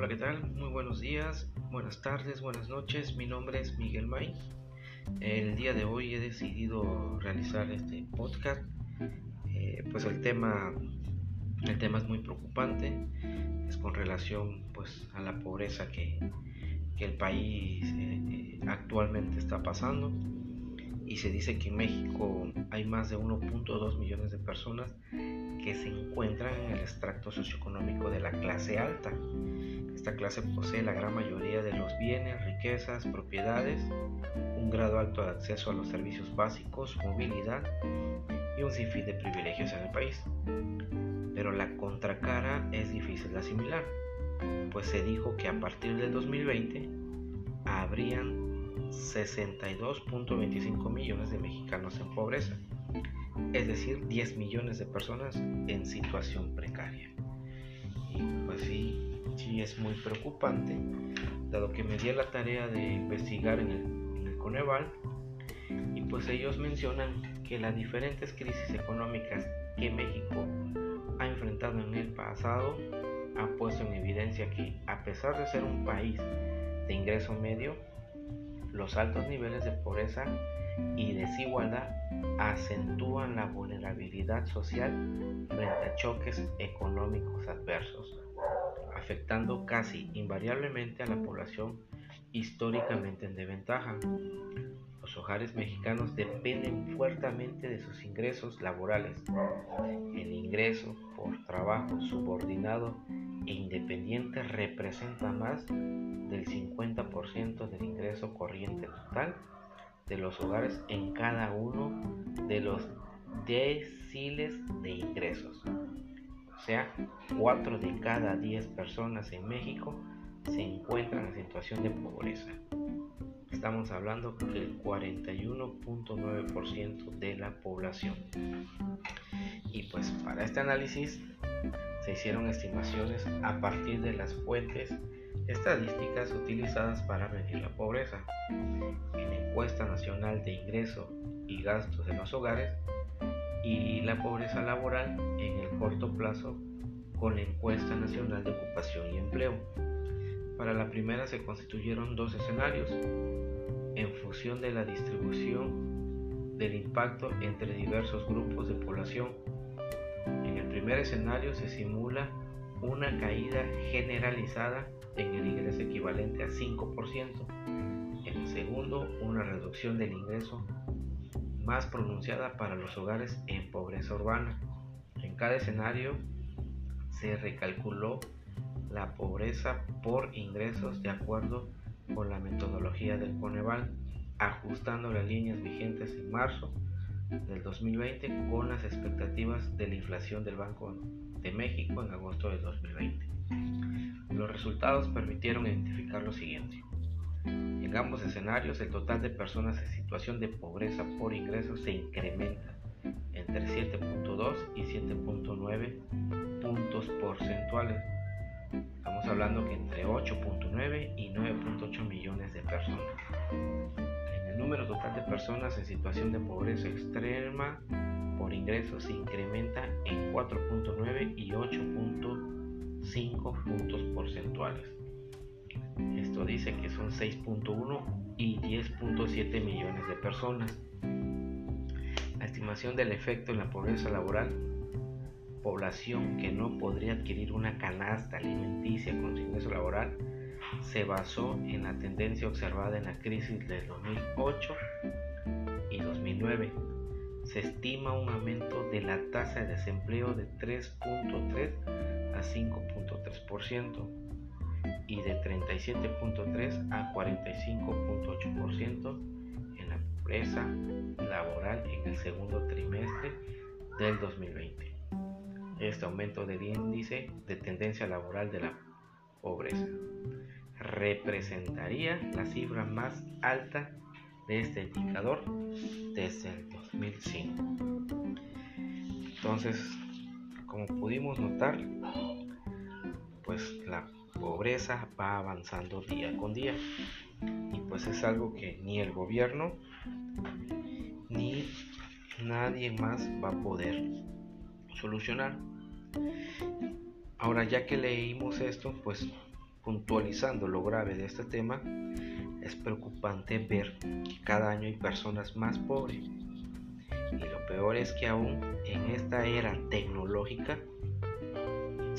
Hola, ¿qué tal? Muy buenos días, buenas tardes, buenas noches. Mi nombre es Miguel May. El día de hoy he decidido realizar este podcast. Eh, pues el tema, el tema es muy preocupante. Es con relación pues a la pobreza que, que el país eh, eh, actualmente está pasando. Y se dice que en México hay más de 1.2 millones de personas que se encuentran en el extracto socioeconómico de la clase alta. Esta clase posee la gran mayoría de los bienes, riquezas, propiedades, un grado alto de acceso a los servicios básicos, movilidad y un sinfín de privilegios en el país. Pero la contracara es difícil de asimilar, pues se dijo que a partir del 2020 habrían 62.25 millones de mexicanos en pobreza es decir, 10 millones de personas en situación precaria. Y pues sí, sí es muy preocupante, dado que me di la tarea de investigar en el, Coneval, y pues ellos mencionan que las diferentes crisis económicas que México ha enfrentado en el pasado han puesto en evidencia que a pesar de ser un país de ingreso medio, los altos niveles de pobreza y desigualdad acentúan la vulnerabilidad social frente a choques económicos adversos, afectando casi invariablemente a la población históricamente en desventaja. Los hogares mexicanos dependen fuertemente de sus ingresos laborales. El ingreso por trabajo subordinado e independiente representa más del 50% del ingreso corriente total de los hogares en cada uno de los deciles de ingresos. O sea, 4 de cada 10 personas en México se encuentran en situación de pobreza. Estamos hablando del 41.9% de la población. Y pues para este análisis se hicieron estimaciones a partir de las fuentes estadísticas utilizadas para medir la pobreza. Encuesta nacional de ingreso y gastos de los hogares y la pobreza laboral en el corto plazo con la encuesta nacional de ocupación y empleo. Para la primera se constituyeron dos escenarios en función de la distribución del impacto entre diversos grupos de población. En el primer escenario se simula una caída generalizada en el ingreso equivalente a 5%. El segundo, una reducción del ingreso más pronunciada para los hogares en pobreza urbana. En cada escenario se recalculó la pobreza por ingresos de acuerdo con la metodología del Coneval, ajustando las líneas vigentes en marzo del 2020 con las expectativas de la inflación del Banco de México en agosto del 2020. Los resultados permitieron identificar lo siguiente. En ambos escenarios, el total de personas en situación de pobreza por ingresos se incrementa entre 7.2 y 7.9 puntos porcentuales. Estamos hablando que entre 8.9 y 9.8 millones de personas. En el número total de personas en situación de pobreza extrema por ingresos se incrementa en 4.9 y 8.5 puntos porcentuales. Dice que son 6.1 y 10.7 millones de personas. La estimación del efecto en la pobreza laboral, población que no podría adquirir una canasta alimenticia con su ingreso laboral, se basó en la tendencia observada en la crisis de 2008 y 2009 se estima un aumento de la tasa de desempleo de 3.3 a 5.3% y de 37.3 a 45.8% en la pobreza laboral en el segundo trimestre del 2020. Este aumento del índice de tendencia laboral de la pobreza representaría la cifra más alta de este indicador desde el 2005. Entonces, como pudimos notar, va avanzando día con día y pues es algo que ni el gobierno ni nadie más va a poder solucionar. Ahora ya que leímos esto, pues puntualizando lo grave de este tema, es preocupante ver que cada año hay personas más pobres. Y lo peor es que aún en esta era tecnológica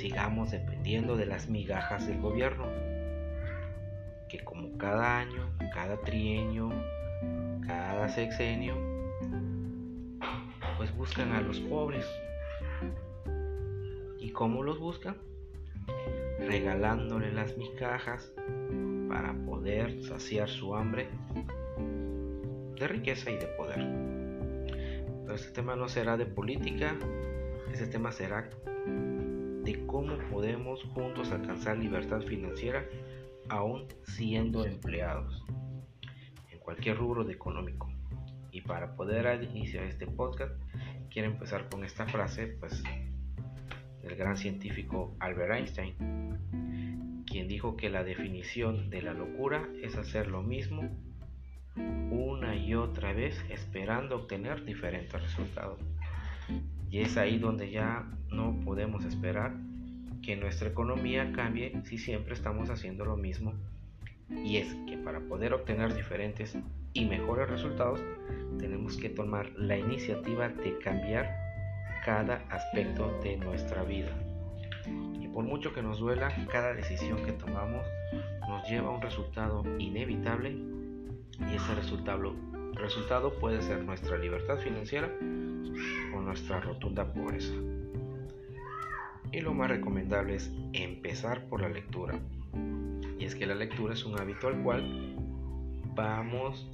sigamos dependiendo de las migajas del gobierno, que como cada año, cada trienio, cada sexenio, pues buscan a los pobres. ¿Y cómo los buscan? Regalándole las migajas para poder saciar su hambre de riqueza y de poder. Pero este tema no será de política, este tema será de cómo podemos juntos alcanzar libertad financiera aún siendo empleados en cualquier rubro de económico. Y para poder iniciar este podcast, quiero empezar con esta frase, pues, del gran científico Albert Einstein, quien dijo que la definición de la locura es hacer lo mismo una y otra vez esperando obtener diferentes resultados. Y es ahí donde ya no podemos esperar que nuestra economía cambie si siempre estamos haciendo lo mismo. Y es que para poder obtener diferentes y mejores resultados tenemos que tomar la iniciativa de cambiar cada aspecto de nuestra vida. Y por mucho que nos duela, cada decisión que tomamos nos lleva a un resultado inevitable y ese resultado, resultado puede ser nuestra libertad financiera o nuestra rotunda pobreza. Y lo más recomendable es empezar por la lectura. Y es que la lectura es un hábito al cual vamos,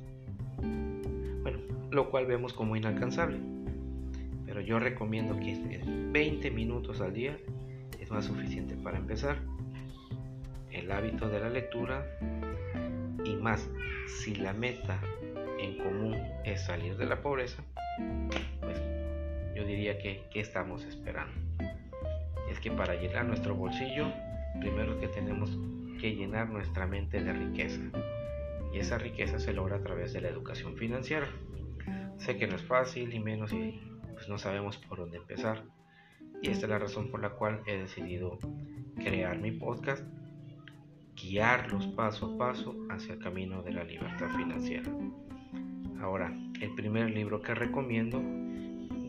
bueno, lo cual vemos como inalcanzable. Pero yo recomiendo que 20 minutos al día es más suficiente para empezar. El hábito de la lectura y más si la meta en común es salir de la pobreza, pues yo diría que ¿qué estamos esperando? es que para llenar nuestro bolsillo, primero que tenemos que llenar nuestra mente de riqueza. Y esa riqueza se logra a través de la educación financiera. Sé que no es fácil y menos si pues, no sabemos por dónde empezar. Y esta es la razón por la cual he decidido crear mi podcast, guiarlos paso a paso hacia el camino de la libertad financiera. Ahora, el primer libro que recomiendo,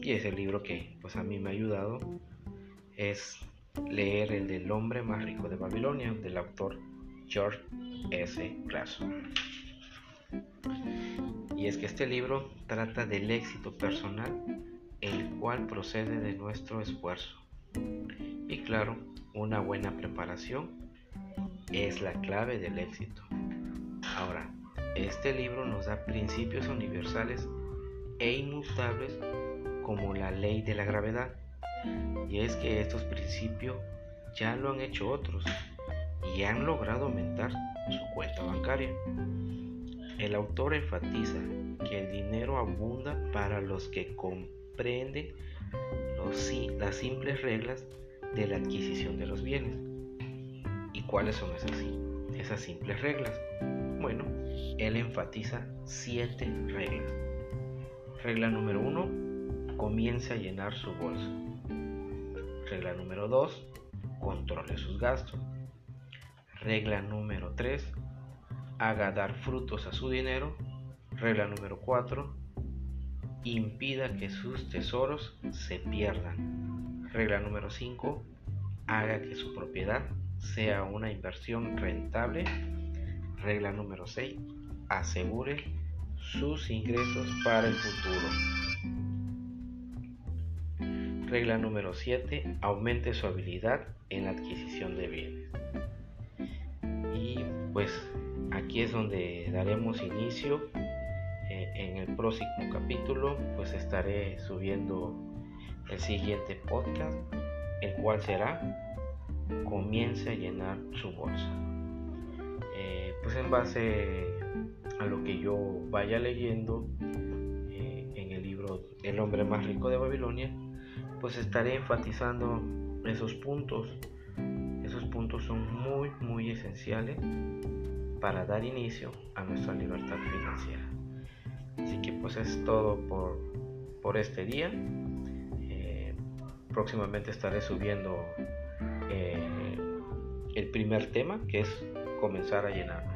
y es el libro que pues a mí me ha ayudado, es leer el del hombre más rico de Babilonia del autor George S. Clason. Y es que este libro trata del éxito personal, el cual procede de nuestro esfuerzo. Y claro, una buena preparación es la clave del éxito. Ahora, este libro nos da principios universales e inmutables como la ley de la gravedad y es que estos principios ya lo han hecho otros y han logrado aumentar su cuenta bancaria. El autor enfatiza que el dinero abunda para los que comprenden las simples reglas de la adquisición de los bienes. ¿Y cuáles son esas, esas simples reglas? Bueno, él enfatiza siete reglas. Regla número uno, comience a llenar su bolsa. Regla número 2. Controle sus gastos. Regla número 3. Haga dar frutos a su dinero. Regla número 4. Impida que sus tesoros se pierdan. Regla número 5. Haga que su propiedad sea una inversión rentable. Regla número 6. Asegure sus ingresos para el futuro. Regla número 7. Aumente su habilidad en la adquisición de bienes. Y pues aquí es donde daremos inicio. Eh, en el próximo capítulo pues estaré subiendo el siguiente podcast, el cual será Comience a llenar su bolsa. Eh, pues en base a lo que yo vaya leyendo eh, en el libro El hombre más rico de Babilonia, pues estaré enfatizando esos puntos. Esos puntos son muy, muy esenciales para dar inicio a nuestra libertad financiera. Así que pues es todo por, por este día. Eh, próximamente estaré subiendo eh, el primer tema que es comenzar a llenar